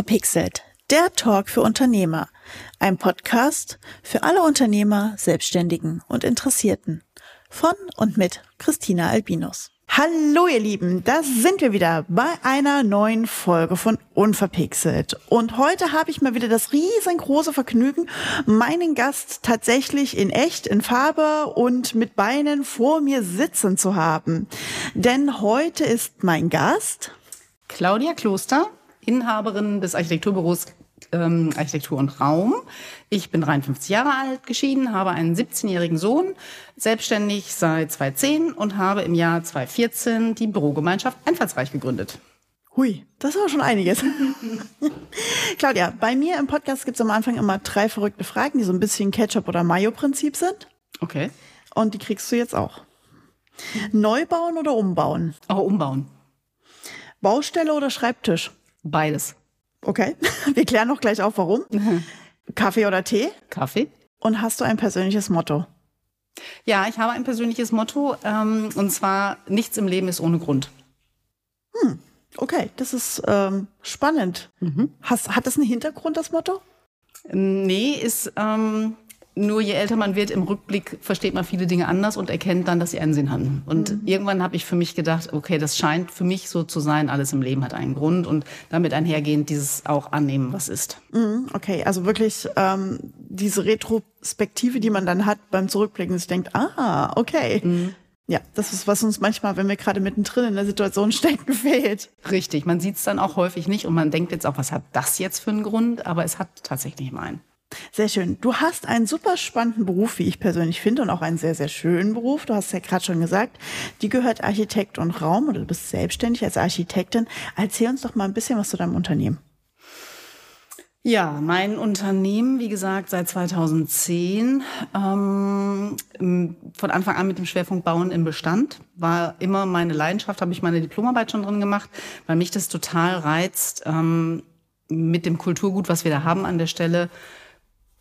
Unverpixelt, der Talk für Unternehmer. Ein Podcast für alle Unternehmer, Selbstständigen und Interessierten. Von und mit Christina Albinus. Hallo ihr Lieben, da sind wir wieder bei einer neuen Folge von Unverpixelt. Und heute habe ich mal wieder das riesengroße Vergnügen, meinen Gast tatsächlich in echt, in Farbe und mit Beinen vor mir sitzen zu haben. Denn heute ist mein Gast Claudia Kloster, Inhaberin des Architekturbüros ähm, Architektur und Raum. Ich bin 53 Jahre alt, geschieden, habe einen 17-jährigen Sohn, selbstständig seit 2010 und habe im Jahr 2014 die Bürogemeinschaft Einfallsreich gegründet. Hui, das ist aber schon einiges. Claudia, bei mir im Podcast gibt es am Anfang immer drei verrückte Fragen, die so ein bisschen Ketchup- oder Mayo-Prinzip sind. Okay. Und die kriegst du jetzt auch. Neu bauen oder umbauen? Oh, umbauen. Baustelle oder Schreibtisch? Beides. Okay, wir klären noch gleich auf, warum. Kaffee oder Tee? Kaffee. Und hast du ein persönliches Motto? Ja, ich habe ein persönliches Motto, ähm, und zwar nichts im Leben ist ohne Grund. Hm, okay, das ist ähm, spannend. Mhm. Hast, hat das einen Hintergrund, das Motto? Nee, ist ähm, nur je älter man wird, im Rückblick versteht man viele Dinge anders und erkennt dann, dass sie einen Sinn haben. Und mhm. irgendwann habe ich für mich gedacht, okay, das scheint für mich so zu sein, alles im Leben hat einen Grund und damit einhergehend dieses auch annehmen, was ist. Mhm, okay, also wirklich ähm, diese Retrospektive, die man dann hat beim Zurückblicken, sich denkt, ah, okay. Mhm. Ja, das ist, was uns manchmal, wenn wir gerade mittendrin in der Situation stecken, fehlt. Richtig, man sieht es dann auch häufig nicht und man denkt jetzt auch, was hat das jetzt für einen Grund? Aber es hat tatsächlich mal einen. Sehr schön. Du hast einen super spannenden Beruf, wie ich persönlich finde, und auch einen sehr, sehr schönen Beruf. Du hast ja gerade schon gesagt, die gehört Architekt und Raum oder du bist selbstständig als Architektin. Erzähl uns doch mal ein bisschen was zu deinem Unternehmen. Ja, mein Unternehmen, wie gesagt, seit 2010, ähm, von Anfang an mit dem Schwerpunkt Bauen im Bestand, war immer meine Leidenschaft, habe ich meine Diplomarbeit schon drin gemacht, weil mich das total reizt, ähm, mit dem Kulturgut, was wir da haben an der Stelle,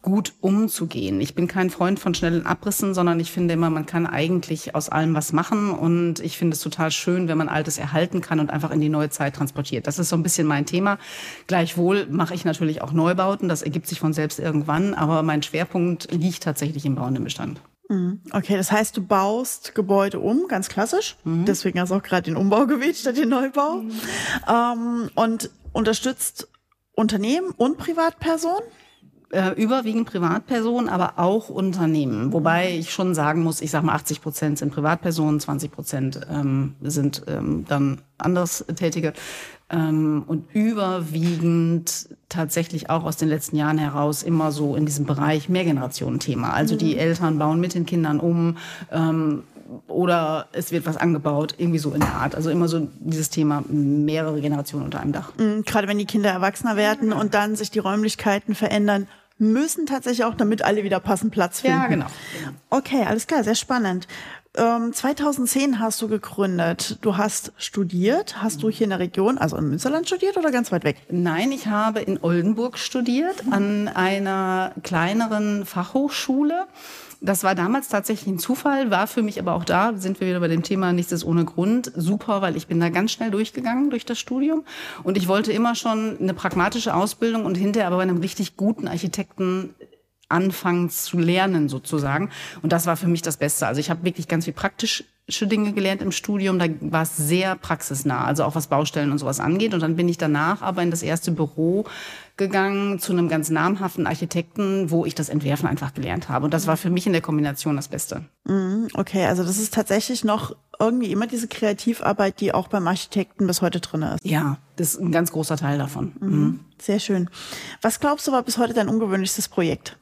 gut umzugehen. Ich bin kein Freund von schnellen Abrissen, sondern ich finde immer, man kann eigentlich aus allem was machen und ich finde es total schön, wenn man Altes erhalten kann und einfach in die neue Zeit transportiert. Das ist so ein bisschen mein Thema. Gleichwohl mache ich natürlich auch Neubauten, das ergibt sich von selbst irgendwann, aber mein Schwerpunkt liegt tatsächlich im bauenden Bestand. Mhm. Okay, das heißt, du baust Gebäude um, ganz klassisch. Mhm. Deswegen hast du auch gerade den Umbau gewählt statt den Neubau. Mhm. Ähm, und unterstützt Unternehmen und Privatpersonen? Äh, überwiegend Privatpersonen, aber auch Unternehmen. Wobei ich schon sagen muss, ich sage mal 80 Prozent sind Privatpersonen, 20 Prozent ähm, sind ähm, dann Anderstätige ähm, und überwiegend tatsächlich auch aus den letzten Jahren heraus immer so in diesem Bereich Mehrgenerationen-Thema. Also die mhm. Eltern bauen mit den Kindern um. Ähm, oder es wird was angebaut, irgendwie so in der Art. Also immer so dieses Thema mehrere Generationen unter einem Dach. Mhm, gerade wenn die Kinder erwachsener werden und dann sich die Räumlichkeiten verändern, müssen tatsächlich auch, damit alle wieder passend Platz finden. Ja, genau. Okay, alles klar, sehr spannend. Ähm, 2010 hast du gegründet. Du hast studiert. Hast du hier in der Region, also in Münsterland studiert oder ganz weit weg? Nein, ich habe in Oldenburg studiert, an einer kleineren Fachhochschule. Das war damals tatsächlich ein Zufall, war für mich aber auch da, sind wir wieder bei dem Thema Nichts ist ohne Grund, super, weil ich bin da ganz schnell durchgegangen durch das Studium und ich wollte immer schon eine pragmatische Ausbildung und hinterher aber bei einem richtig guten Architekten anfangen zu lernen sozusagen. Und das war für mich das Beste. Also ich habe wirklich ganz viel praktische Dinge gelernt im Studium. Da war es sehr praxisnah, also auch was Baustellen und sowas angeht. Und dann bin ich danach aber in das erste Büro gegangen zu einem ganz namhaften Architekten, wo ich das Entwerfen einfach gelernt habe. Und das war für mich in der Kombination das Beste. Mhm, okay, also das ist tatsächlich noch irgendwie immer diese Kreativarbeit, die auch beim Architekten bis heute drin ist. Ja, das ist ein ganz großer Teil davon. Mhm. Mhm. Sehr schön. Was glaubst du war bis heute dein ungewöhnlichstes Projekt?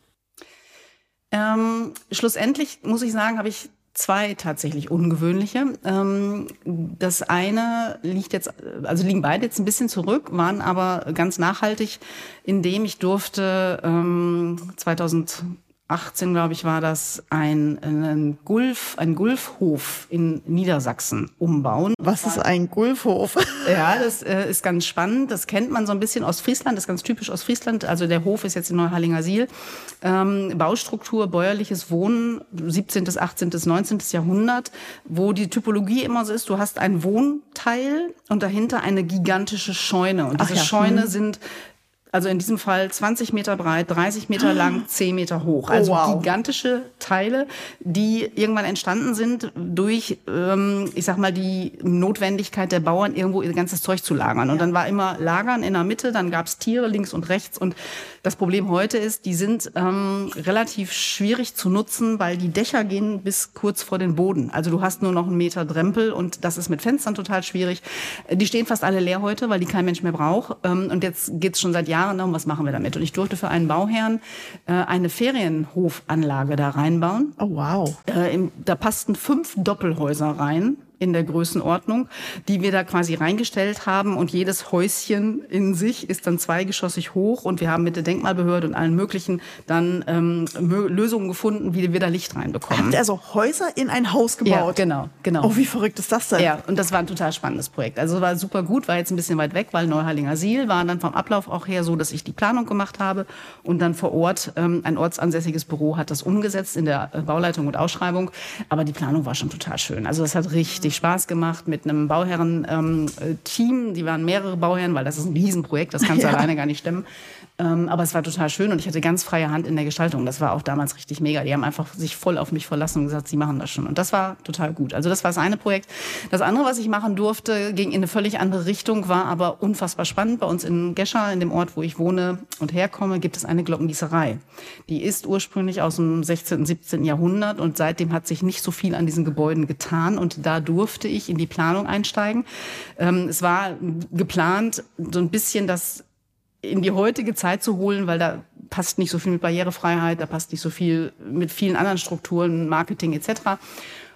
Ähm, schlussendlich muss ich sagen, habe ich zwei tatsächlich ungewöhnliche. Ähm, das eine liegt jetzt, also liegen beide jetzt ein bisschen zurück, waren aber ganz nachhaltig, indem ich durfte ähm, 2000 18, glaube ich, war das ein, ein Gulf, ein Gulfhof in Niedersachsen umbauen. Was ist ein Gulfhof? Ja, das äh, ist ganz spannend. Das kennt man so ein bisschen aus Friesland, das ist ganz typisch aus Friesland. Also der Hof ist jetzt in Neuhallinger Siel. Ähm, Baustruktur, bäuerliches Wohnen, 17., 18., 19. Jahrhundert, wo die Typologie immer so ist, du hast ein Wohnteil und dahinter eine gigantische Scheune. Und diese ja. Scheune mhm. sind Also in diesem Fall 20 Meter breit, 30 Meter lang, 10 Meter hoch. Also oh, wow. gigantische Teile, die irgendwann entstanden sind durch, ähm, ich sag mal, die Notwendigkeit der Bauern, irgendwo ihr ganzes Zeug zu lagern. Und ja. dann war immer Lagern in der Mitte, dann gab's Tiere links und rechts. Und das Problem heute ist, die sind ähm, relativ schwierig zu nutzen, weil die Dächer gehen bis kurz vor den Boden. Also du hast nur noch einen Meter Drempel und das ist mit Fenstern total schwierig. Die stehen fast alle leer heute, weil die kein Mensch mehr braucht. Ähm, und jetzt geht's schon seit Jahren Jahren darum, was machen wir damit. Und ich durfte für einen Bauherrn äh, eine Ferienhofanlage da reinbauen. Oh wow. Äh, im, da passten fünf Doppelhäuser rein in der Größenordnung, die wir da quasi reingestellt haben. Und jedes Häuschen in sich ist dann zweigeschossig hoch. Und wir haben mit der Denkmalbehörde und allen möglichen dann ähm, Lösungen gefunden, wie wir da Licht reinbekommen. Habt also Häuser in ein Haus gebaut? Ja, genau, genau. Oh, wie verrückt ist das denn? Ja, und das war ein total spannendes Projekt. Also war super gut, war jetzt ein bisschen weit weg, weil Neuheilinger Siel war dann vom Ablauf auch her so, dass ich die Planung gemacht habe und dann vor Ort ähm, ein ortsansässiges Büro hat das umgesetzt in der äh, Bauleitung und Ausschreibung. Aber die Planung war schon total schön. Also das hat richtig richtig Spaß gemacht mit einem Bauherren-Team. Ähm, die waren mehrere Bauherren, weil das ist ein Riesenprojekt, das kannst du ja. alleine gar nicht stemmen. Ähm, aber es war total schön und ich hatte ganz freie Hand in der Gestaltung. Das war auch damals richtig mega. Die haben einfach sich voll auf mich verlassen und gesagt, sie machen das schon. Und das war total gut. Also das war das eine Projekt. Das andere, was ich machen durfte, ging in eine völlig andere Richtung, war aber unfassbar spannend. Bei uns in Gescher, in dem Ort, wo ich wohne und herkomme, gibt es eine Glockengießerei. Die ist ursprünglich aus dem 16. und 17. Jahrhundert und seitdem hat sich nicht so viel an diesen Gebäuden getan und da durfte ich in die Planung einsteigen. Ähm, es war geplant, so ein bisschen das in die heutige Zeit zu holen, weil da passt nicht so viel mit Barrierefreiheit, da passt nicht so viel mit vielen anderen Strukturen, Marketing etc.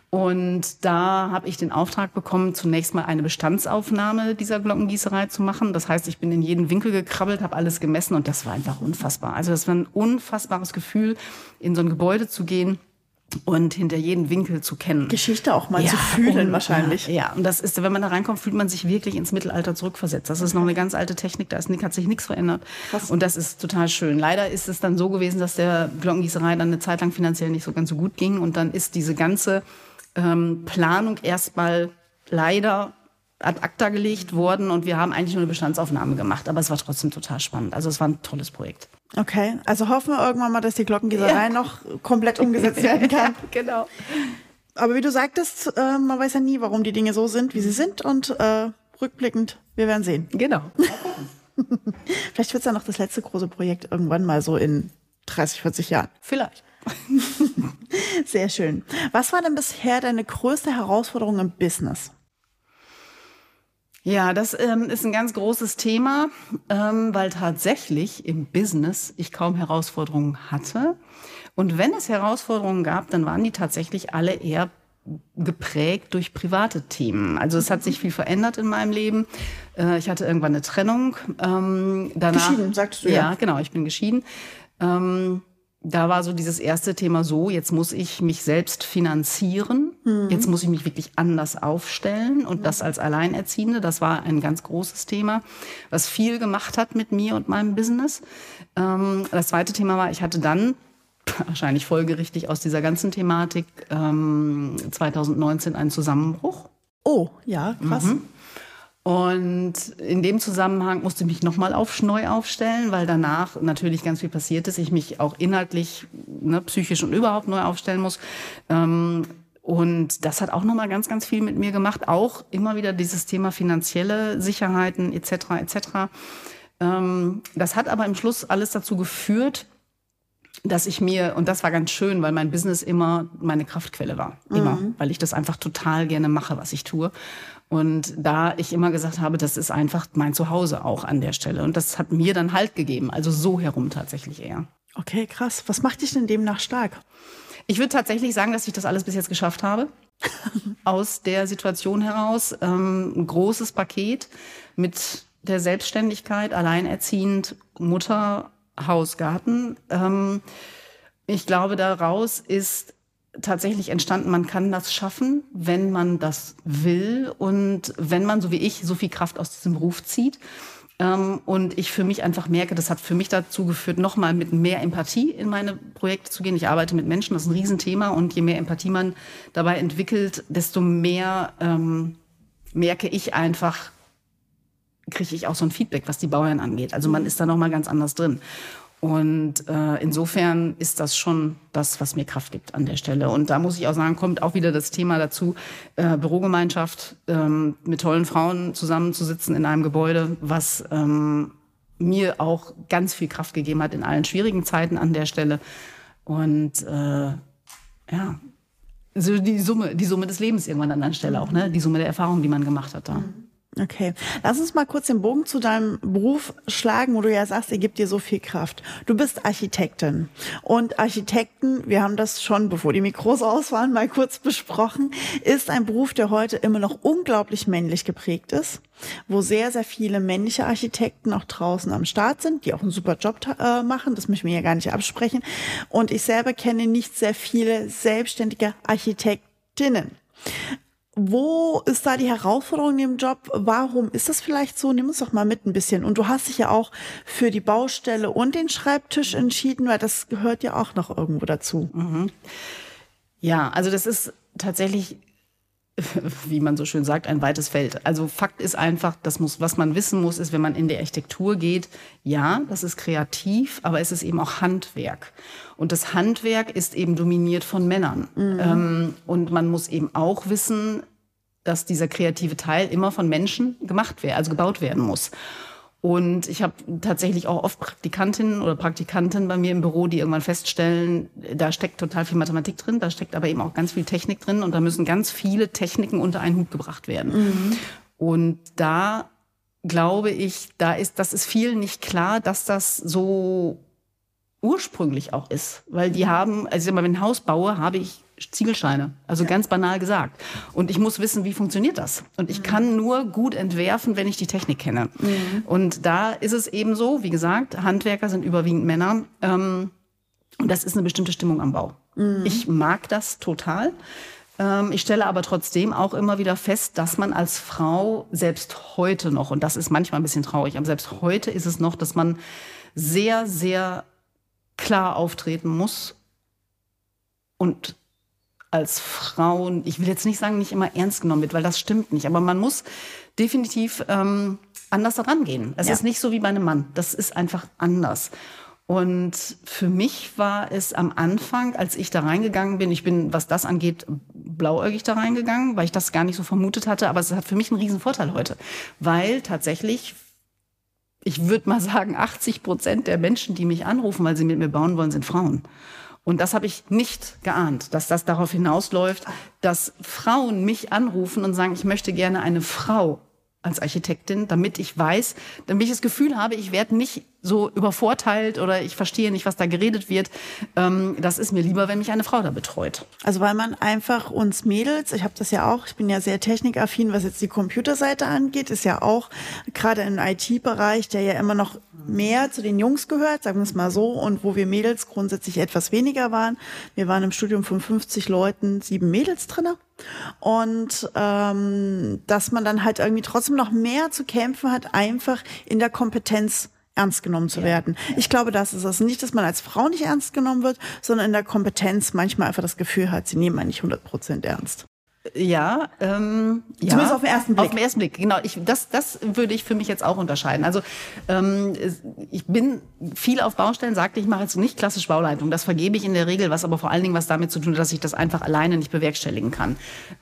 Und da habe ich den Auftrag bekommen, zunächst mal eine Bestandsaufnahme dieser Glockengießerei zu machen. Das heißt, ich bin in jeden Winkel gekrabbelt, habe alles gemessen und das war einfach unfassbar. Also das war ein unfassbares Gefühl, in so ein Gebäude zu gehen und hinter jeden Winkel zu kennen. Geschichte auch mal ja, zu fühlen und, wahrscheinlich. Ja, und das ist, wenn man da reinkommt, fühlt man sich wirklich ins Mittelalter zurückversetzt. Das ist noch eine ganz alte Technik, da ist, hat sich nichts verändert. Krass. Und das ist total schön. Leider ist es dann so gewesen, dass der Glockengießerei dann eine Zeit lang finanziell nicht so ganz so gut ging und dann ist diese ganze ähm, Planung erstmal leider ad acta gelegt worden und wir haben eigentlich nur eine Bestandsaufnahme gemacht, aber es war trotzdem total spannend. Also es war ein tolles Projekt. Okay, also hoffen wir irgendwann mal, dass die Glockengießerei ja. noch komplett umgesetzt werden kann. ja, genau. Aber wie du sagtest, äh, man weiß ja nie, warum die Dinge so sind, wie sie sind und äh, rückblickend, wir werden sehen. Genau. Vielleicht wird es ja noch das letzte große Projekt irgendwann mal so in 30, 40 Jahren. Vielleicht. Sehr schön. Was war denn bisher deine größte Herausforderung im Business? Ja, das ähm, ist ein ganz großes Thema, ähm, weil tatsächlich im Business ich kaum Herausforderungen hatte. Und wenn es Herausforderungen gab, dann waren die tatsächlich alle eher geprägt durch private Themen. Also es hat sich viel verändert in meinem Leben. Äh, ich hatte irgendwann eine Trennung. Ähm, danach, geschieden, sagst du ja. Ja, genau, ich bin geschieden. Ähm, da war so dieses erste Thema so, jetzt muss ich mich selbst finanzieren, mhm. jetzt muss ich mich wirklich anders aufstellen und mhm. das als Alleinerziehende, das war ein ganz großes Thema, was viel gemacht hat mit mir und meinem Business. Ähm, das zweite Thema war, ich hatte dann wahrscheinlich folgerichtig aus dieser ganzen Thematik ähm, 2019 einen Zusammenbruch. Oh, ja, krass. Mhm. Und in dem Zusammenhang musste ich mich nochmal auf, neu aufstellen, weil danach natürlich ganz viel passiert ist. Ich mich auch inhaltlich, ne, psychisch und überhaupt neu aufstellen muss. Ähm, und das hat auch nochmal ganz, ganz viel mit mir gemacht. Auch immer wieder dieses Thema finanzielle Sicherheiten etc. etc. Ähm, das hat aber im Schluss alles dazu geführt, dass ich mir, und das war ganz schön, weil mein Business immer meine Kraftquelle war. Immer. Mhm. Weil ich das einfach total gerne mache, was ich tue. Und da ich immer gesagt habe, das ist einfach mein Zuhause auch an der Stelle. Und das hat mir dann Halt gegeben. Also so herum tatsächlich eher. Okay, krass. Was macht dich denn demnach stark? Ich würde tatsächlich sagen, dass ich das alles bis jetzt geschafft habe. Aus der Situation heraus. Ähm, ein großes Paket mit der Selbstständigkeit, alleinerziehend, Mutter, Haus, Garten. Ähm, ich glaube, daraus ist tatsächlich entstanden, man kann das schaffen, wenn man das will und wenn man, so wie ich, so viel Kraft aus diesem Beruf zieht. Ähm, und ich für mich einfach merke, das hat für mich dazu geführt, nochmal mit mehr Empathie in meine Projekte zu gehen. Ich arbeite mit Menschen, das ist ein Riesenthema. Und je mehr Empathie man dabei entwickelt, desto mehr ähm, merke ich einfach, kriege ich auch so ein Feedback, was die Bauherren angeht. Also man ist da noch mal ganz anders drin. Und äh, insofern ist das schon das, was mir Kraft gibt an der Stelle. Und da muss ich auch sagen, kommt auch wieder das Thema dazu, äh, Bürogemeinschaft, ähm, mit tollen Frauen zusammenzusitzen in einem Gebäude, was ähm, mir auch ganz viel Kraft gegeben hat in allen schwierigen Zeiten an der Stelle. Und äh, ja, so die Summe, die Summe des Lebens irgendwann an der Stelle auch, ne? Die Summe der Erfahrungen, die man gemacht hat da. Mhm. Okay, lass uns mal kurz den Bogen zu deinem Beruf schlagen, wo du ja sagst, er gibt dir so viel Kraft. Du bist Architektin und Architekten, wir haben das schon, bevor die Mikros aus waren, mal kurz besprochen, ist ein Beruf, der heute immer noch unglaublich männlich geprägt ist, wo sehr, sehr viele männliche Architekten auch draußen am Start sind, die auch einen super Job äh, machen, das möchten wir ja gar nicht absprechen. Und ich selber kenne nicht sehr viele selbstständige Architektinnen. Wo ist da die Herausforderung im Job? Warum ist das vielleicht so? Nimm uns doch mal mit ein bisschen. Und du hast dich ja auch für die Baustelle und den Schreibtisch entschieden, weil das gehört ja auch noch irgendwo dazu. Mhm. Ja, also das ist tatsächlich wie man so schön sagt, ein weites Feld. Also Fakt ist einfach, das muss, was man wissen muss, ist, wenn man in die Architektur geht, ja, das ist kreativ, aber es ist eben auch Handwerk. Und das Handwerk ist eben dominiert von Männern. Mhm. Ähm, und man muss eben auch wissen, dass dieser kreative Teil immer von Menschen gemacht werden, also gebaut werden muss. Und ich habe tatsächlich auch oft Praktikantinnen oder Praktikanten bei mir im Büro, die irgendwann feststellen, da steckt total viel Mathematik drin, da steckt aber eben auch ganz viel Technik drin und da müssen ganz viele Techniken unter einen Hut gebracht werden. Mhm. Und da glaube ich, da ist, das ist vielen nicht klar, dass das so ursprünglich auch ist. Weil die haben, also wenn ich ein Haus baue, habe ich Ziegelsteine. Also ja. ganz banal gesagt. Und ich muss wissen, wie funktioniert das? Und ich mhm. kann nur gut entwerfen, wenn ich die Technik kenne. Mhm. Und da ist es eben so, wie gesagt, Handwerker sind überwiegend Männer. Ähm, und das ist eine bestimmte Stimmung am Bau. Mhm. Ich mag das total. Ähm, ich stelle aber trotzdem auch immer wieder fest, dass man als Frau selbst heute noch, und das ist manchmal ein bisschen traurig, aber selbst heute ist es noch, dass man sehr, sehr klar auftreten muss und als Frauen, ich will jetzt nicht sagen, nicht immer ernst genommen wird, weil das stimmt nicht. Aber man muss definitiv ähm, anders daran gehen. Es ja. ist nicht so wie bei einem Mann. Das ist einfach anders. Und für mich war es am Anfang, als ich da reingegangen bin, ich bin, was das angeht, blauäugig da reingegangen, weil ich das gar nicht so vermutet hatte, aber es hat für mich einen riesen Vorteil heute, weil tatsächlich ich würde mal sagen, 80 Prozent der Menschen, die mich anrufen, weil sie mit mir bauen wollen, sind Frauen. Und das habe ich nicht geahnt, dass das darauf hinausläuft, dass Frauen mich anrufen und sagen, ich möchte gerne eine Frau als Architektin, damit ich weiß, damit ich das Gefühl habe, ich werde nicht so übervorteilt oder ich verstehe nicht, was da geredet wird. Ähm, das ist mir lieber, wenn mich eine Frau da betreut. Also weil man einfach uns Mädels, ich habe das ja auch, ich bin ja sehr technikaffin, was jetzt die Computerseite angeht, ist ja auch gerade im IT-Bereich, der ja immer noch mehr zu den Jungs gehört, sagen wir es mal so, und wo wir Mädels grundsätzlich etwas weniger waren. Wir waren im Studium von 50 Leuten, sieben Mädels drinne. Und ähm, dass man dann halt irgendwie trotzdem noch mehr zu kämpfen hat, einfach in der Kompetenz ernst genommen zu ja. werden. Ich glaube, das ist es. Nicht, dass man als Frau nicht ernst genommen wird, sondern in der Kompetenz manchmal einfach das Gefühl hat, sie nehmen einen nicht 100 Prozent ernst. Ja, ähm, zumindest ja, auf den ersten Blick. Auf den ersten Blick, genau. Ich, das, das würde ich für mich jetzt auch unterscheiden. Also ähm, ich bin viel auf Baustellen, sagte ich mache jetzt nicht klassisch Bauleitung. Das vergebe ich in der Regel, was aber vor allen Dingen was damit zu tun hat, dass ich das einfach alleine nicht bewerkstelligen kann.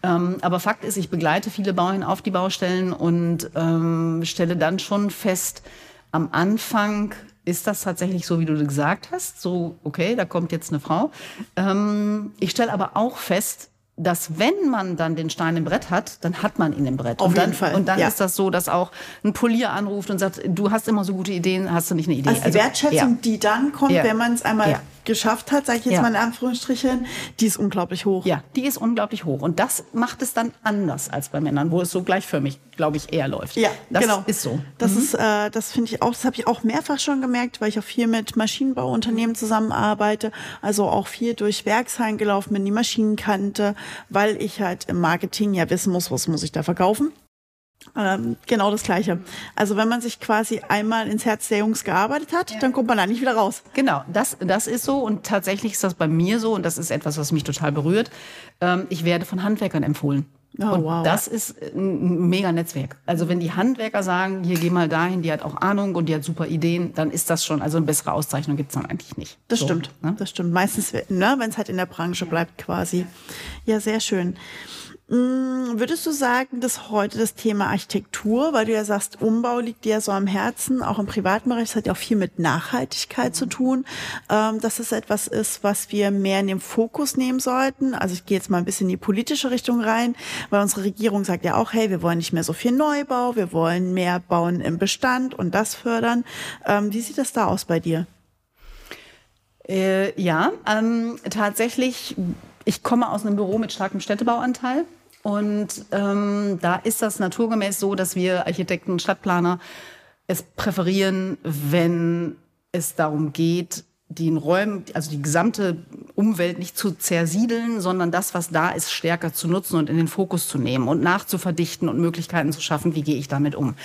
Ähm, aber Fakt ist, ich begleite viele Bauern auf die Baustellen und ähm, stelle dann schon fest, am Anfang ist das tatsächlich so, wie du gesagt hast. So, okay, da kommt jetzt eine Frau. Ähm, ich stelle aber auch fest, dass wenn man dann den Stein im Brett hat, dann hat man ihn im Brett. Auf und dann, jeden Fall. Und dann ja. ist das so, dass auch ein Polier anruft und sagt, du hast immer so gute Ideen, hast du nicht eine Idee? Also die also, Wertschätzung, ja. die dann kommt, ja. wenn man es einmal geschafft hat, sage ich jetzt mal in Anführungsstrichen, die ist unglaublich hoch. Ja, die ist unglaublich hoch. Und das macht es dann anders als bei Männern, wo es so gleichförmig, glaube ich, eher läuft. Ja, das genau. ist so. Das mhm. ist, äh, das finde ich auch, das habe ich auch mehrfach schon gemerkt, weil ich auch viel mit Maschinenbauunternehmen zusammenarbeite, also auch viel durch Werkshallen gelaufen bin, die Maschinen kannte, weil ich halt im Marketing ja wissen muss, was muss ich da verkaufen. Ähm, genau das Gleiche. Also wenn man sich quasi einmal ins Herz der Jungs gearbeitet hat, ja. dann kommt man da nicht wieder raus. Genau, das, das ist so und tatsächlich ist das bei mir so und das ist etwas, was mich total berührt. Ähm, ich werde von Handwerkern empfohlen. Oh, und wow. das ist ein mega Netzwerk. Also wenn die Handwerker sagen, hier geh mal dahin, die hat auch Ahnung und die hat super Ideen, dann ist das schon, also eine bessere Auszeichnung gibt's dann eigentlich nicht. Das so, stimmt, ne? das stimmt. Meistens, ne, wenn es halt in der Branche bleibt quasi. Ja, sehr schön. Mm, würdest du sagen, dass heute das Thema Architektur, weil du ja sagst, Umbau liegt dir ja so am Herzen, auch im privaten Bereich, das hat ja auch viel mit Nachhaltigkeit zu tun, ähm, dass es etwas ist, was wir mehr in den Fokus nehmen sollten? Also ich gehe jetzt mal ein bisschen in die politische Richtung rein, weil unsere Regierung sagt ja auch, hey, wir wollen nicht mehr so viel Neubau, wir wollen mehr bauen im Bestand und das fördern. Ähm, wie sieht das da aus bei dir? Äh, ja, ähm, tatsächlich ich komme aus einem Büro mit starkem Städtebauanteil. Und ähm, da ist das naturgemäß so, dass wir Architekten und Stadtplaner es präferieren, wenn es darum geht, den Räumen, also die gesamte Umwelt nicht zu zersiedeln, sondern das, was da ist, stärker zu nutzen und in den Fokus zu nehmen und nachzuverdichten und Möglichkeiten zu schaffen, wie gehe ich damit um.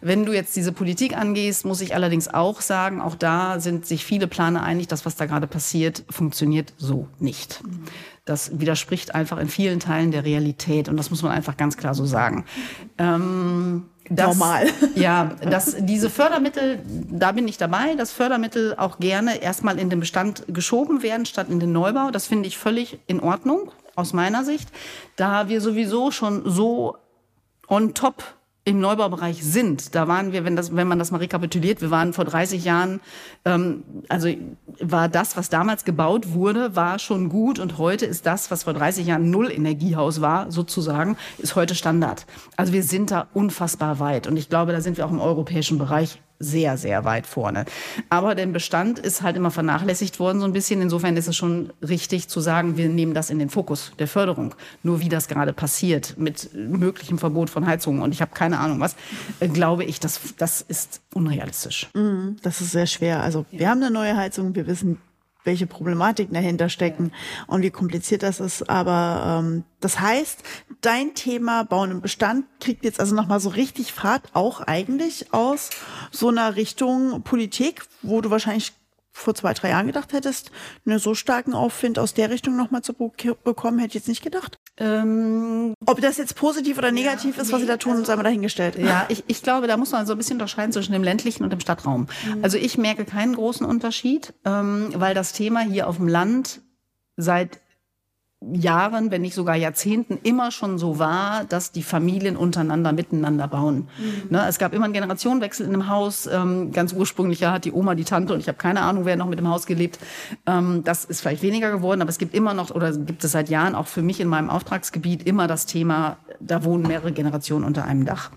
Wenn du jetzt diese Politik angehst, muss ich allerdings auch sagen, auch da sind sich viele Planer einig, dass was da gerade passiert, funktioniert so nicht. Das widerspricht einfach in vielen Teilen der Realität und das muss man einfach ganz klar so sagen. Ähm, das, Normal. Ja, dass diese Fördermittel, da bin ich dabei, dass Fördermittel auch gerne erstmal in den Bestand geschoben werden, statt in den Neubau. Das finde ich völlig in Ordnung, aus meiner Sicht, da wir sowieso schon so on top im Neubaubereich sind. Da waren wir, wenn, das, wenn man das mal rekapituliert, wir waren vor 30 Jahren, ähm, also war das, was damals gebaut wurde, war schon gut und heute ist das, was vor 30 Jahren null Energiehaus war, sozusagen, ist heute Standard. Also wir sind da unfassbar weit und ich glaube, da sind wir auch im europäischen Bereich sehr, sehr weit vorne. Aber der Bestand ist halt immer vernachlässigt worden so ein bisschen. Insofern ist es schon richtig zu sagen, wir nehmen das in den Fokus der Förderung. Nur wie das gerade passiert mit möglichem Verbot von Heizungen und ich habe keine Ahnung was, äh, glaube ich, das, das ist unrealistisch. Mhm, das ist sehr schwer. Also wir haben eine neue Heizung, wir wissen, welche Problematiken dahinter stecken und wie kompliziert das ist. Aber ähm, das heißt, dein Thema Bauen im Bestand kriegt jetzt also nochmal so richtig Fahrt, auch eigentlich aus so einer Richtung Politik, wo du wahrscheinlich vor zwei, drei Jahren gedacht hättest, einen so starken Aufwind aus der Richtung nochmal zu bekommen, hätte ich jetzt nicht gedacht. Ähm, Ob das jetzt positiv oder negativ ja, ist, was nee, sie da tun, also, sei mal dahingestellt. Ja, ich, ich glaube, da muss man so ein bisschen unterscheiden zwischen dem ländlichen und dem Stadtraum. Mhm. Also ich merke keinen großen Unterschied, ähm, weil das Thema hier auf dem Land seit Jahren, wenn nicht sogar Jahrzehnten immer schon so war, dass die Familien untereinander miteinander bauen. Mhm. Ne, es gab immer einen Generationenwechsel in einem Haus. Ähm, ganz ursprünglich hat die Oma, die Tante und ich habe keine Ahnung, wer noch mit dem Haus gelebt. Ähm, das ist vielleicht weniger geworden, aber es gibt immer noch oder gibt es seit Jahren auch für mich in meinem Auftragsgebiet immer das Thema, da wohnen mehrere Generationen unter einem Dach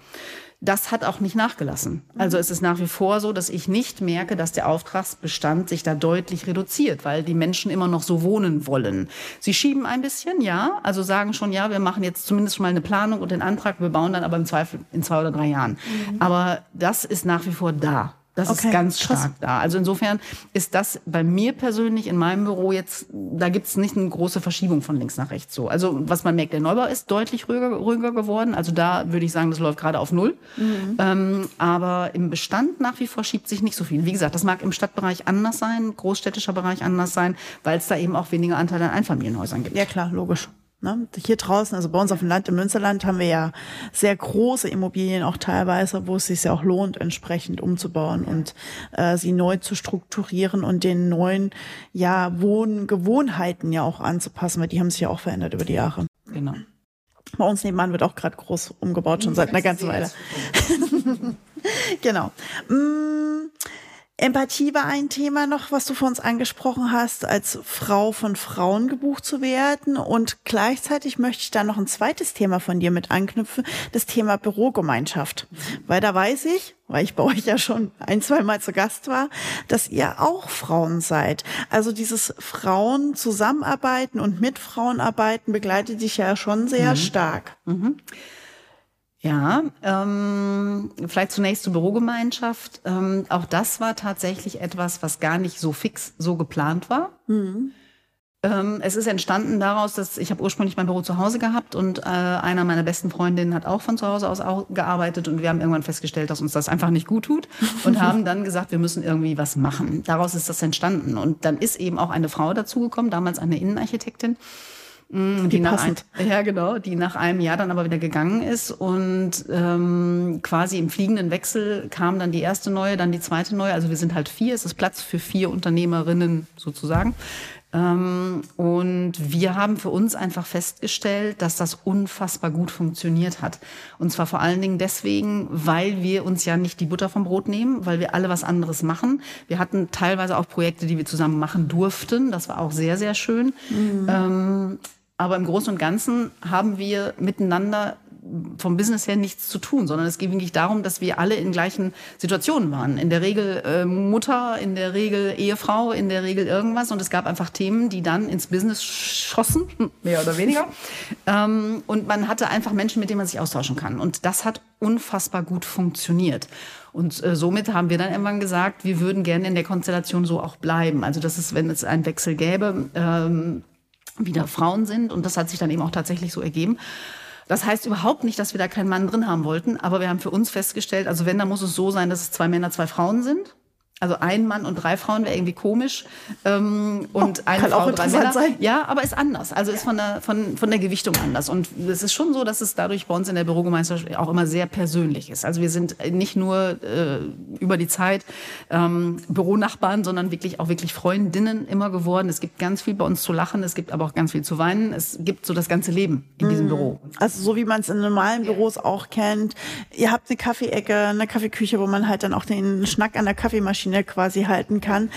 das hat auch nicht nachgelassen. Also es ist nach wie vor so, dass ich nicht merke, dass der Auftragsbestand sich da deutlich reduziert, weil die Menschen immer noch so wohnen wollen. Sie schieben ein bisschen, ja, also sagen schon, ja, wir machen jetzt zumindest schon mal eine Planung und den Antrag, wir bauen dann aber im Zweifel in zwei oder drei Jahren. Mhm. Aber das ist nach wie vor da. Das okay, ist ganz stark krass. da. Also insofern ist das bei mir persönlich in meinem Büro jetzt, da gibt es nicht eine große Verschiebung von links nach rechts so. Also was man merkt, der Neubau ist deutlich ruhiger, ruhiger geworden. Also da würde ich sagen, das läuft gerade auf Null. Mhm. Ähm, aber im Bestand nach wie vor schiebt sich nicht so viel. Wie gesagt, das mag im Stadtbereich anders sein, großstädtischer Bereich anders sein, weil es da eben auch weniger Anteile an Einfamilienhäusern gibt. Ja klar, logisch. Ne? Hier draußen, also bei uns auf dem Land im Münsterland, haben wir ja sehr große Immobilien auch teilweise, wo es sich ja auch lohnt, entsprechend umzubauen und äh, sie neu zu strukturieren und den neuen ja, Wohngewohnheiten ja auch anzupassen, weil die haben sich ja auch verändert über die Jahre. Genau. Bei uns nebenan wird auch gerade groß umgebaut, schon seit einer ganzen Weile. genau. Mmh. Empathie war ein Thema noch, was du vor uns angesprochen hast, als Frau von Frauen gebucht zu werden. Und gleichzeitig möchte ich da noch ein zweites Thema von dir mit anknüpfen, das Thema Bürogemeinschaft. Weil da weiß ich, weil ich bei euch ja schon ein, zwei Mal zu Gast war, dass ihr auch Frauen seid. Also dieses Frauen zusammenarbeiten und mit Frauen arbeiten begleitet dich ja schon sehr mhm. stark. Mhm. Ja, ähm, vielleicht zunächst zur Bürogemeinschaft. Ähm, auch das war tatsächlich etwas, was gar nicht so fix so geplant war. Mhm. Ähm, es ist entstanden daraus, dass ich habe ursprünglich mein Büro zu Hause gehabt und äh, einer meiner besten Freundinnen hat auch von zu Hause aus gearbeitet und wir haben irgendwann festgestellt, dass uns das einfach nicht gut tut und haben dann gesagt, wir müssen irgendwie was machen. Daraus ist das entstanden und dann ist eben auch eine Frau dazugekommen, damals eine Innenarchitektin Mm, die nach ein, ja, genau, die nach einem Jahr dann aber wieder gegangen ist und ähm, quasi im fliegenden Wechsel kam dann die erste neue, dann die zweite neue. Also wir sind halt vier, es ist Platz für vier Unternehmerinnen sozusagen. Ähm, und wir haben für uns einfach festgestellt, dass das unfassbar gut funktioniert hat. Und zwar vor allen Dingen deswegen, weil wir uns ja nicht die Butter vom Brot nehmen, weil wir alle was anderes machen. Wir hatten teilweise auch Projekte, die wir zusammen machen durften. Das war auch sehr, sehr schön. Mhm. Ähm, aber im Großen und Ganzen haben wir miteinander vom Business her nichts zu tun, sondern es geht wirklich darum, dass wir alle in gleichen Situationen waren. In der Regel äh, Mutter, in der Regel Ehefrau, in der Regel irgendwas. Und es gab einfach Themen, die dann ins Business schossen, mehr oder weniger. ähm, und man hatte einfach Menschen, mit denen man sich austauschen kann. Und das hat unfassbar gut funktioniert. Und äh, somit haben wir dann irgendwann gesagt, wir würden gerne in der Konstellation so auch bleiben. Also das ist, wenn es einen Wechsel gäbe, ähm, wieder Frauen sind. Und das hat sich dann eben auch tatsächlich so ergeben. Das heißt überhaupt nicht, dass wir da keinen Mann drin haben wollten, aber wir haben für uns festgestellt, also wenn, dann muss es so sein, dass es zwei Männer, zwei Frauen sind. Also ein Mann und drei Frauen wäre irgendwie komisch. Ähm, und oh, eine Frau, auch drei Männer. Sein. Ja, aber ist anders. Also ist von der, von, von der Gewichtung anders. Und es ist schon so, dass es dadurch bei uns in der Bürogemeinschaft auch immer sehr persönlich ist. Also wir sind nicht nur äh, über die Zeit ähm, Büronachbarn, sondern wirklich auch wirklich Freundinnen immer geworden. Es gibt ganz viel bei uns zu lachen, es gibt aber auch ganz viel zu weinen. Es gibt so das ganze Leben in diesem mhm. Büro. Also so wie man es in normalen Büros auch kennt. Ihr habt eine Kaffeeecke, eine Kaffeeküche, wo man halt dann auch den Schnack an der Kaffeemaschine Maschine quasi halten kann,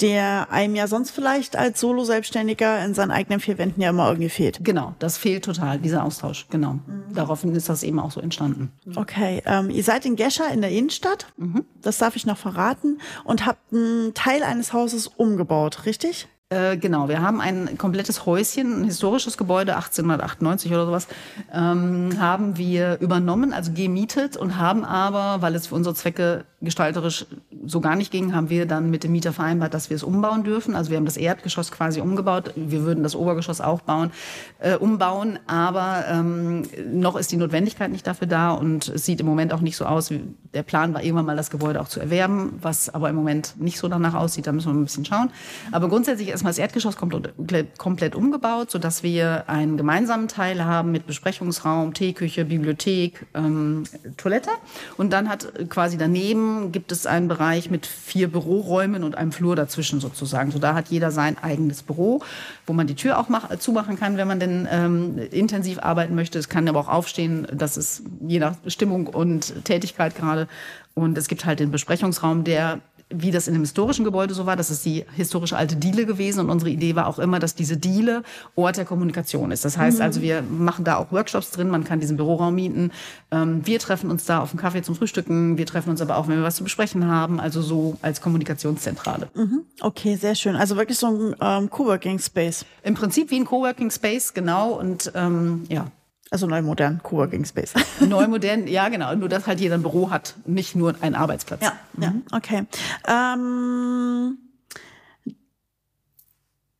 der einem ja sonst vielleicht als Solo-Selbstständiger in seinen eigenen vier Wänden ja immer irgendwie fehlt. Genau, das fehlt total, dieser Austausch, genau. Mhm. Daraufhin ist das eben auch so entstanden. Okay, ähm, ihr seid in Gescher in der Innenstadt, mhm. das darf ich noch verraten, und habt einen Teil eines Hauses umgebaut, richtig? Äh, genau, wir haben ein komplettes Häuschen, ein historisches Gebäude, 1898 oder sowas, ähm, haben wir übernommen, also gemietet und haben aber, weil es für unsere Zwecke gestalterisch so gar nicht ging, haben wir dann mit dem Mieter vereinbart, dass wir es umbauen dürfen. Also wir haben das Erdgeschoss quasi umgebaut. Wir würden das Obergeschoss auch bauen, äh, umbauen, aber ähm, noch ist die Notwendigkeit nicht dafür da und es sieht im Moment auch nicht so aus. Wie, der Plan war irgendwann mal das Gebäude auch zu erwerben, was aber im Moment nicht so danach aussieht. Da müssen wir ein bisschen schauen. Aber grundsätzlich erstmal das Erdgeschoss komplett, komplett umgebaut, sodass wir einen gemeinsamen Teil haben mit Besprechungsraum, Teeküche, Bibliothek, ähm, Toilette. Und dann hat quasi daneben gibt es einen Bereich mit vier Büroräumen und einem Flur dazwischen sozusagen. So da hat jeder sein eigenes Büro, wo man die Tür auch mach, zumachen kann, wenn man denn ähm, intensiv arbeiten möchte. Es kann aber auch aufstehen. Das ist je nach Stimmung und Tätigkeit gerade. Und es gibt halt den Besprechungsraum, der wie das in dem historischen Gebäude so war, das ist die historische alte Diele gewesen und unsere Idee war auch immer, dass diese Diele Ort der Kommunikation ist. Das heißt mhm. also, wir machen da auch Workshops drin, man kann diesen Büroraum mieten. Ähm, wir treffen uns da auf dem Kaffee zum Frühstücken, wir treffen uns aber auch, wenn wir was zu besprechen haben, also so als Kommunikationszentrale. Mhm. Okay, sehr schön. Also wirklich so ein ähm, Coworking Space. Im Prinzip wie ein Coworking Space, genau. Und ähm, ja, also neu modern, Coworking Space. Neu modern, ja genau. Nur, dass halt jeder ein Büro hat, nicht nur ein Arbeitsplatz. Ja, mhm. ja okay. Ähm,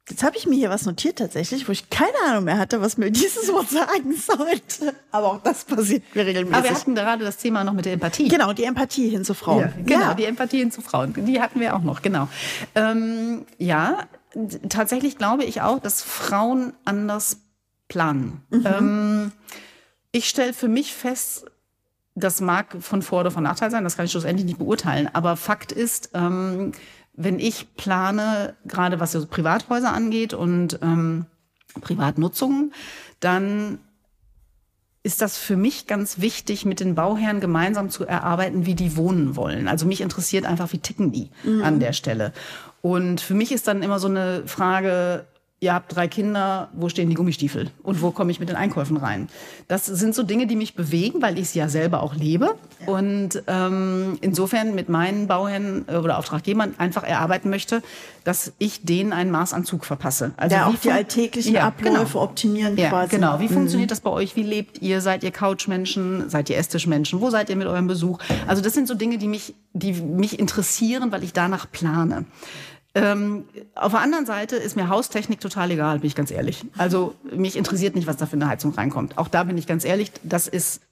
jetzt habe ich mir hier was notiert tatsächlich, wo ich keine Ahnung mehr hatte, was mir dieses Wort sagen sollte. Aber auch das passiert mir regelmäßig. Aber wir hatten gerade das Thema noch mit der Empathie. Genau, die Empathie hin zu Frauen. Ja, genau, ja. die Empathie hin zu Frauen. Die hatten wir auch noch, genau. Ähm, ja, tatsächlich glaube ich auch, dass Frauen anders planen. Mhm. Ähm, ich stelle für mich fest, das mag von Vor- oder von Nachteil sein, das kann ich schlussendlich nicht beurteilen. Aber Fakt ist, ähm, wenn ich plane, gerade was so Privathäuser angeht und ähm, Privatnutzungen, dann ist das für mich ganz wichtig, mit den Bauherren gemeinsam zu erarbeiten, wie die wohnen wollen. Also mich interessiert einfach, wie ticken die mhm. an der Stelle. Und für mich ist dann immer so eine Frage, ihr habt drei Kinder, wo stehen die Gummistiefel und wo komme ich mit den Einkäufen rein? Das sind so Dinge, die mich bewegen, weil ich es ja selber auch lebe und ähm, insofern mit meinen Bauherren äh, oder Auftraggebern einfach erarbeiten möchte, dass ich denen einen Maßanzug verpasse. Also ja, auch die alltäglichen ja, Abläufe genau. optimieren ja, quasi. Genau. Wie mhm. funktioniert das bei euch? Wie lebt ihr? Seid ihr Couchmenschen? Seid ihr Esstischmenschen? Wo seid ihr mit eurem Besuch? Also das sind so Dinge, die mich, die mich interessieren, weil ich danach plane. Ähm, auf der anderen Seite ist mir Haustechnik total egal, bin ich ganz ehrlich. Also mich interessiert nicht, was da für eine Heizung reinkommt. Auch da bin ich ganz ehrlich, das ist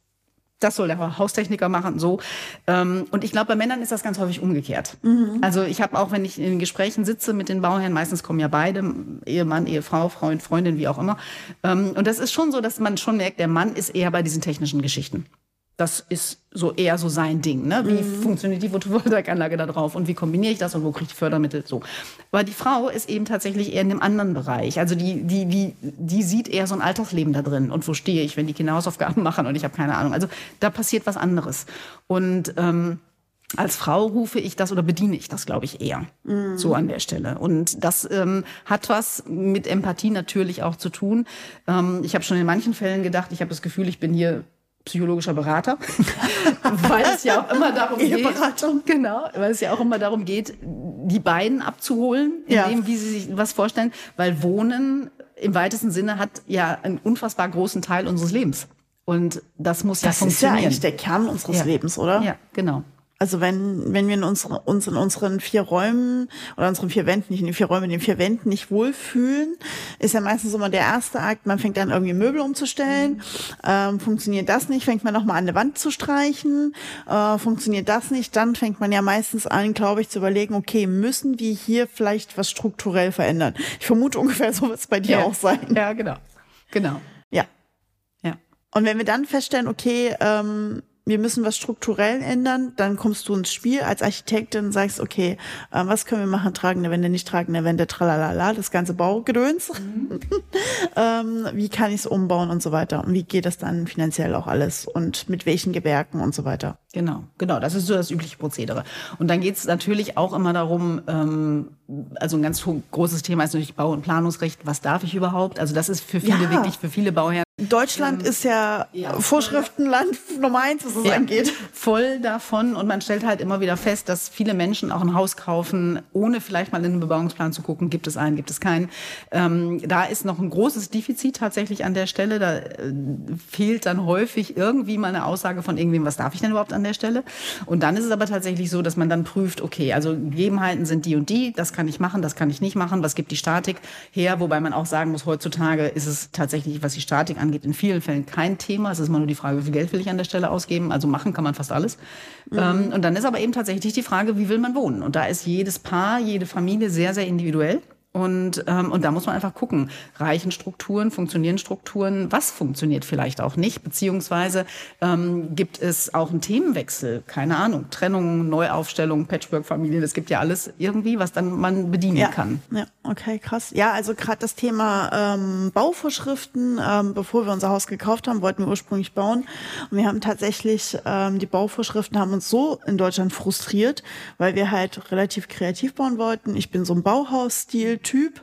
das soll der Haustechniker machen, so. Ähm, und ich glaube, bei Männern ist das ganz häufig umgekehrt. Mhm. Also ich habe auch, wenn ich in Gesprächen sitze mit den Bauherren, meistens kommen ja beide, Ehemann, Ehefrau, Freund, Freundin, wie auch immer. Ähm, und das ist schon so, dass man schon merkt, der Mann ist eher bei diesen technischen Geschichten. Das ist so eher so sein Ding. Ne? Wie mhm. funktioniert die Photovoltaikanlage da drauf und wie kombiniere ich das und wo kriege ich Fördermittel? So. Aber die Frau ist eben tatsächlich eher in einem anderen Bereich. Also die, die, die, die sieht eher so ein Alltagsleben da drin. Und wo stehe ich, wenn die Kinder Hausaufgaben machen und ich habe keine Ahnung. Also da passiert was anderes. Und ähm, als Frau rufe ich das oder bediene ich das, glaube ich, eher mm. so an der Stelle. Und das ähm, hat was mit Empathie natürlich auch zu tun. Ähm, ich habe schon in manchen Fällen gedacht, ich habe das Gefühl, ich bin hier psychologischer Berater, weil es ja auch immer darum geht, Beratung. genau, weil es ja auch immer darum geht, die beiden abzuholen, in ja. dem, wie sie sich was vorstellen, weil Wohnen im weitesten Sinne hat ja einen unfassbar großen Teil unseres Lebens. Und das muss das ja funktionieren. Das ist ja eigentlich der Kern unseres ja. Lebens, oder? Ja, genau. Also wenn, wenn wir in unsere, uns in unseren vier Räumen oder unseren vier Wänden, nicht in den vier Räumen, in den vier Wänden nicht wohlfühlen, ist ja meistens immer der erste Akt, man fängt an irgendwie Möbel umzustellen. Ähm, funktioniert das nicht, fängt man nochmal an eine Wand zu streichen. Äh, funktioniert das nicht, dann fängt man ja meistens an, glaube ich, zu überlegen, okay, müssen wir hier vielleicht was strukturell verändern? Ich vermute ungefähr so wird es bei dir ja. auch sein. Ja, genau. Genau. Ja. Ja. Und wenn wir dann feststellen, okay, ähm, wir müssen was strukturell ändern, dann kommst du ins Spiel als Architektin und sagst, okay, äh, was können wir machen, tragende Wände, nicht tragende Wände, tralalala, das ganze Baugedöns. Mhm. ähm, wie kann ich es umbauen und so weiter? Und wie geht das dann finanziell auch alles und mit welchen Gewerken und so weiter? Genau, genau, das ist so das übliche Prozedere. Und dann geht es natürlich auch immer darum, ähm, also ein ganz großes Thema ist natürlich Bau- und Planungsrecht. Was darf ich überhaupt? Also das ist für viele ja. wirklich, für viele Bauherren Deutschland ähm, ist ja, ja, Vorschriftenland Nummer eins, was es ja, angeht. Voll davon. Und man stellt halt immer wieder fest, dass viele Menschen auch ein Haus kaufen, ohne vielleicht mal in den Bebauungsplan zu gucken, gibt es einen, gibt es keinen. Ähm, da ist noch ein großes Defizit tatsächlich an der Stelle. Da äh, fehlt dann häufig irgendwie mal eine Aussage von irgendwem, was darf ich denn überhaupt an der Stelle? Und dann ist es aber tatsächlich so, dass man dann prüft, okay, also Gegebenheiten sind die und die, das kann ich machen, das kann ich nicht machen, was gibt die Statik her? Wobei man auch sagen muss, heutzutage ist es tatsächlich, was die Statik angeht, angeht, in vielen Fällen kein Thema. Es ist immer nur die Frage, wie viel Geld will ich an der Stelle ausgeben. Also machen kann man fast alles. Mhm. Ähm, und dann ist aber eben tatsächlich die Frage, wie will man wohnen? Und da ist jedes Paar, jede Familie sehr, sehr individuell. Und, ähm, und da muss man einfach gucken, reichen Strukturen, funktionieren Strukturen, was funktioniert vielleicht auch nicht, beziehungsweise ähm, gibt es auch einen Themenwechsel, keine Ahnung, Trennung, Neuaufstellung, Patchwork-Familien, es gibt ja alles irgendwie, was dann man bedienen ja. kann. Ja, okay, krass. Ja, also gerade das Thema ähm, Bauvorschriften, ähm, bevor wir unser Haus gekauft haben, wollten wir ursprünglich bauen. Und wir haben tatsächlich, ähm, die Bauvorschriften haben uns so in Deutschland frustriert, weil wir halt relativ kreativ bauen wollten. Ich bin so ein Bauhausstil, Typ,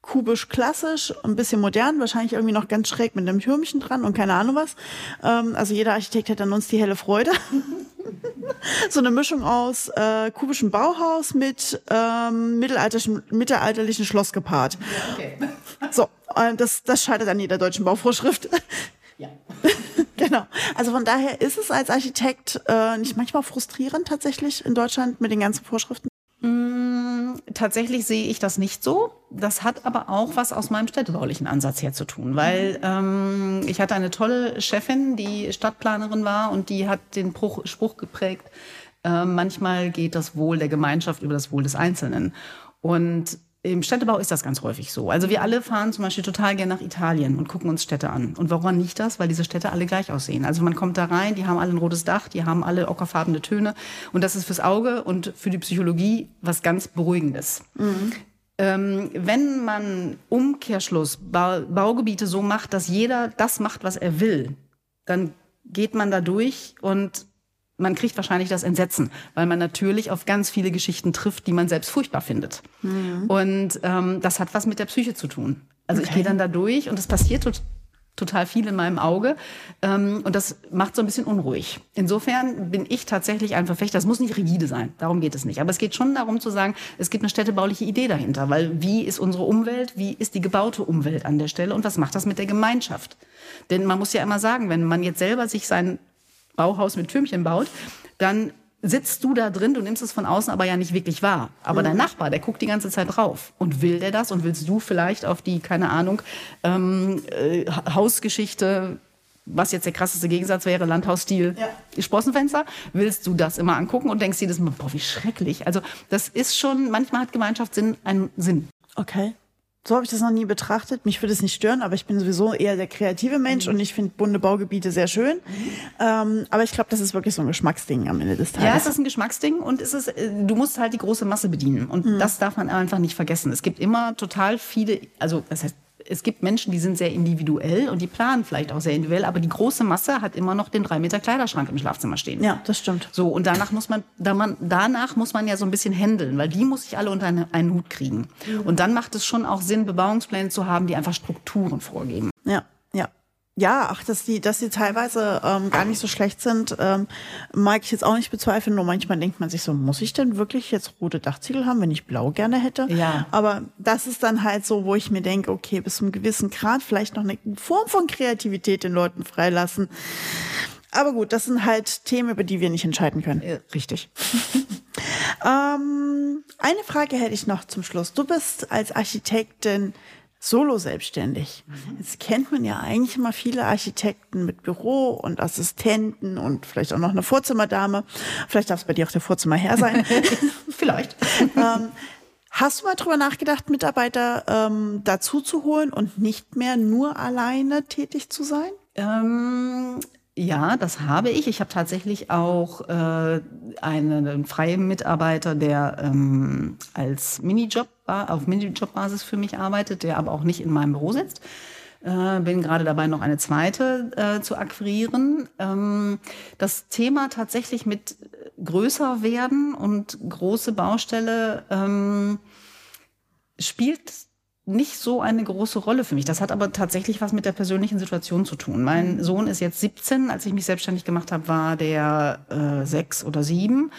kubisch klassisch, ein bisschen modern, wahrscheinlich irgendwie noch ganz schräg mit einem Türmchen dran und keine Ahnung was. Ähm, also jeder Architekt hat an uns die helle Freude. so eine Mischung aus äh, kubischem Bauhaus mit ähm, mittelalterlichen, mittelalterlichen Schloss gepaart. Okay. So, äh, das, das scheitert an jeder deutschen Bauvorschrift. Ja. genau. Also von daher ist es als Architekt äh, nicht manchmal frustrierend tatsächlich in Deutschland mit den ganzen Vorschriften? Mm, tatsächlich sehe ich das nicht so. Das hat aber auch was aus meinem städtebaulichen Ansatz her zu tun, weil ähm, ich hatte eine tolle Chefin, die Stadtplanerin war und die hat den Spruch, Spruch geprägt, äh, manchmal geht das Wohl der Gemeinschaft über das Wohl des Einzelnen. Und im Städtebau ist das ganz häufig so. Also wir alle fahren zum Beispiel total gerne nach Italien und gucken uns Städte an. Und woran liegt das? Weil diese Städte alle gleich aussehen. Also man kommt da rein, die haben alle ein rotes Dach, die haben alle ockerfarbene Töne. Und das ist fürs Auge und für die Psychologie was ganz Beruhigendes. Mhm. Ähm, wenn man Umkehrschluss ba Baugebiete so macht, dass jeder das macht, was er will, dann geht man da durch und man kriegt wahrscheinlich das Entsetzen, weil man natürlich auf ganz viele Geschichten trifft, die man selbst furchtbar findet. Mhm. Und ähm, das hat was mit der Psyche zu tun. Also okay. ich gehe dann da durch und es passiert tot, total viel in meinem Auge ähm, und das macht so ein bisschen unruhig. Insofern bin ich tatsächlich ein Verfechter. Das muss nicht rigide sein, darum geht es nicht. Aber es geht schon darum zu sagen, es gibt eine städtebauliche Idee dahinter, weil wie ist unsere Umwelt, wie ist die gebaute Umwelt an der Stelle und was macht das mit der Gemeinschaft? Denn man muss ja immer sagen, wenn man jetzt selber sich sein Bauhaus mit Türmchen baut, dann sitzt du da drin, du nimmst es von außen aber ja nicht wirklich wahr. Aber mhm. dein Nachbar, der guckt die ganze Zeit drauf. Und will der das? Und willst du vielleicht auf die, keine Ahnung, ähm, äh, Hausgeschichte was jetzt der krasseste Gegensatz wäre, Landhausstil, Ja. Sprossenfenster, willst du das immer angucken und denkst jedes Mal, boah, wie schrecklich. Also das ist schon, manchmal hat Gemeinschaft Sinn, einen Sinn. Okay. So habe ich das noch nie betrachtet. Mich würde es nicht stören, aber ich bin sowieso eher der kreative Mensch und ich finde bunte Baugebiete sehr schön. Ähm, aber ich glaube, das ist wirklich so ein Geschmacksding am Ende des Tages. Ja, es ist ein Geschmacksding und es ist, äh, du musst halt die große Masse bedienen. Und das darf man einfach nicht vergessen. Es gibt immer total viele, also das heißt, es gibt Menschen, die sind sehr individuell und die planen vielleicht auch sehr individuell, aber die große Masse hat immer noch den drei Meter Kleiderschrank im Schlafzimmer stehen. ja, das stimmt. So, und danach muss man, da man, danach muss man ja so ein bisschen handeln, weil die muss ich alle unter eine, einen Hut kriegen. Und dann macht es schon auch Sinn, Bebauungspläne zu haben, die einfach Strukturen vorgeben. Ja, ja. Ach, dass die, dass die teilweise ähm, gar nicht so schlecht sind, ähm, mag ich jetzt auch nicht bezweifeln. Nur manchmal denkt man sich so, muss ich denn wirklich jetzt rote Dachziegel haben, wenn ich blau gerne hätte? Ja. Aber das ist dann halt so, wo ich mir denke, okay, bis zu einem gewissen Grad vielleicht noch eine Form von Kreativität den Leuten freilassen. Aber gut, das sind halt Themen, über die wir nicht entscheiden können. Richtig. Ähm, eine Frage hätte ich noch zum Schluss. Du bist als Architektin solo selbstständig. Jetzt kennt man ja eigentlich immer viele Architekten mit Büro und Assistenten und vielleicht auch noch eine Vorzimmerdame. Vielleicht darf es bei dir auch der Vorzimmerherr sein. Vielleicht. ähm, hast du mal drüber nachgedacht, Mitarbeiter ähm, dazu zu holen und nicht mehr nur alleine tätig zu sein? Ähm, ja, das habe ich. Ich habe tatsächlich auch äh, einen, einen freien Mitarbeiter, der ähm, als Minijob auf Minijobbasis für mich arbeitet, der aber auch nicht in meinem Büro sitzt. Äh, bin gerade dabei, noch eine zweite äh, zu akquirieren. Ähm, das Thema tatsächlich mit größer werden und große Baustelle ähm, spielt nicht so eine große Rolle für mich. Das hat aber tatsächlich was mit der persönlichen Situation zu tun. Mein Sohn ist jetzt 17. Als ich mich selbstständig gemacht habe, war der äh, sechs oder sieben.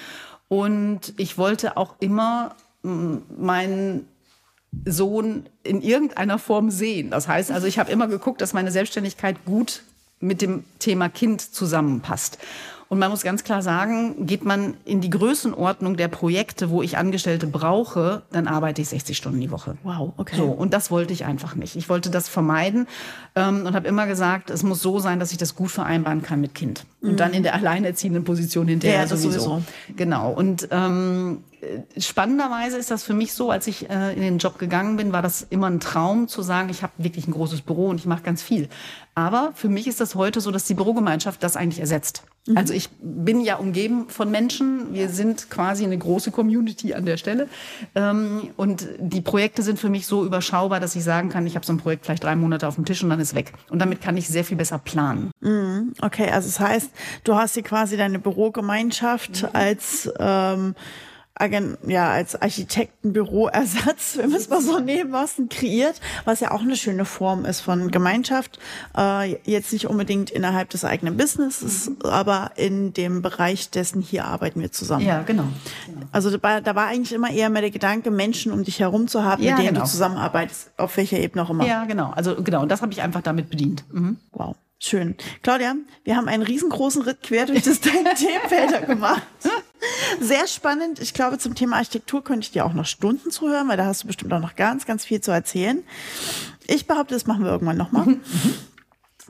Und ich wollte auch immer mm, meinen Sohn in irgendeiner Form sehen. Das heißt also, ich habe immer geguckt, dass meine Selbstständigkeit gut mit dem Thema Kind zusammenpasst. Und man muss ganz klar sagen, geht man in die Größenordnung der Projekte, wo ich Angestellte brauche, dann arbeite ich 60 Stunden die Woche. Wow, okay. So, und das wollte ich einfach nicht. Ich wollte das vermeiden ähm, und habe immer gesagt, es muss so sein, dass ich das gut vereinbaren kann mit Kind. Und dann in der alleinerziehenden Position hinterher Ja, sowieso. sowieso. Genau. Und ähm, äh, spannenderweise ist das für mich so, als ich äh, in den Job gegangen bin, war das immer ein Traum zu sagen, ich habe wirklich ein großes Büro und ich mache ganz viel. Aber für mich ist das heute so, dass die Bürogemeinschaft das eigentlich ersetzt. Also ich bin ja umgeben von Menschen. Wir sind quasi eine große Community an der Stelle. Ähm, und die Projekte sind für mich so überschaubar, dass ich sagen kann, ich habe so ein Projekt vielleicht drei Monate auf dem Tisch und dann ist weg. Und damit kann ich sehr viel besser planen. Okay, also das heißt, du hast hier quasi deine Bürogemeinschaft als ähm, ja, als Architektenbüroersatz, wenn wir es mal so nehmen lassen, kreiert, was ja auch eine schöne Form ist von Gemeinschaft. Äh, jetzt nicht unbedingt innerhalb des eigenen Businesses, aber in dem Bereich dessen, hier arbeiten wir zusammen. Ja, genau. Also da war, da war eigentlich immer eher mehr der Gedanke, Menschen um dich herum zu haben, Ja, mit denen genau. du zusammenarbeitest, auf welcher Ebene auch immer. Ja, genau. Also genau, und das habe ich einfach damit bedient. Mhm. Wow, schön. Claudia, wir haben einen riesengroßen Ritt quer durch das Themenfelder gemacht. Sehr spannend. Ich glaube, zum Thema Architektur könnte ich dir auch noch Stunden zuhören, weil da hast du bestimmt auch noch ganz, ganz viel zu erzählen. Ich behaupte, das machen wir irgendwann nochmal.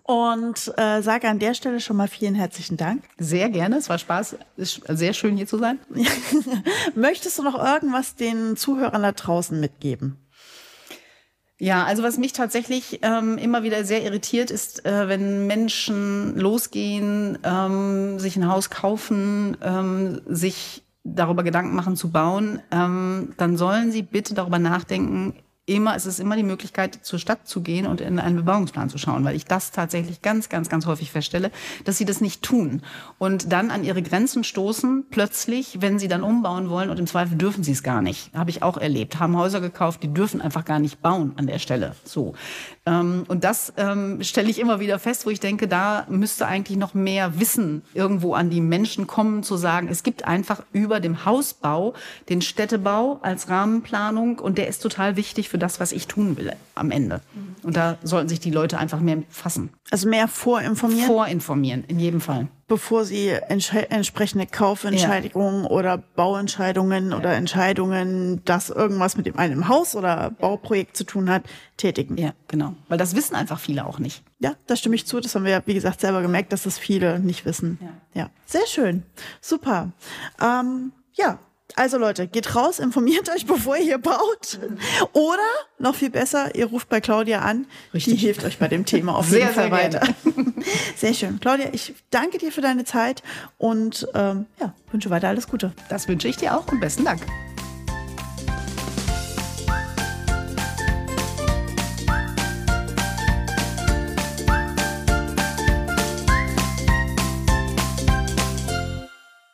Und äh, sage an der Stelle schon mal vielen herzlichen Dank. Sehr gerne. Es war Spaß. Es ist sehr schön hier zu sein. Möchtest du noch irgendwas den Zuhörern da draußen mitgeben? Ja, also was mich tatsächlich ähm, immer wieder sehr irritiert, ist, äh, wenn Menschen losgehen, ähm, sich ein Haus kaufen, ähm, sich darüber Gedanken machen zu bauen, ähm, dann sollen sie bitte darüber nachdenken, immer, es ist immer die Möglichkeit, zur Stadt zu gehen und in einen Bebauungsplan zu schauen, weil ich das tatsächlich ganz, ganz, ganz häufig feststelle, dass sie das nicht tun und dann an ihre Grenzen stoßen, plötzlich, wenn sie dann umbauen wollen und im Zweifel dürfen sie es gar nicht. Habe ich auch erlebt. Haben Häuser gekauft, die dürfen einfach gar nicht bauen an der Stelle. So. Ähm, und das ähm, stelle ich immer wieder fest, wo ich denke, da müsste eigentlich noch mehr Wissen irgendwo an die Menschen kommen, zu sagen, es gibt einfach über dem Hausbau den Städtebau als Rahmenplanung und der ist total wichtig für das, was ich tun will am Ende. Und da sollten sich die Leute einfach mehr fassen. Also mehr vorinformieren, Vorinformieren, in jedem Fall. bevor sie entsprechende Kaufentscheidungen oder Bauentscheidungen oder Entscheidungen, dass irgendwas mit dem einem Haus oder Bauprojekt zu tun hat, tätigen. Ja, genau. Weil das wissen einfach viele auch nicht. Ja, da stimme ich zu. Das haben wir ja, wie gesagt, selber gemerkt, dass das viele nicht wissen. Ja, sehr schön. Super. Ähm, ja, also Leute, geht raus, informiert euch, bevor ihr hier baut. Oder, noch viel besser, ihr ruft bei Claudia an. Richtig. Die hilft euch bei dem Thema auf Sehr, jeden Fall sehr weiter. gerne. Sehr schön. Claudia, ich danke dir für deine Zeit und ähm, ja, wünsche weiter alles Gute. Das wünsche ich dir auch und besten Dank.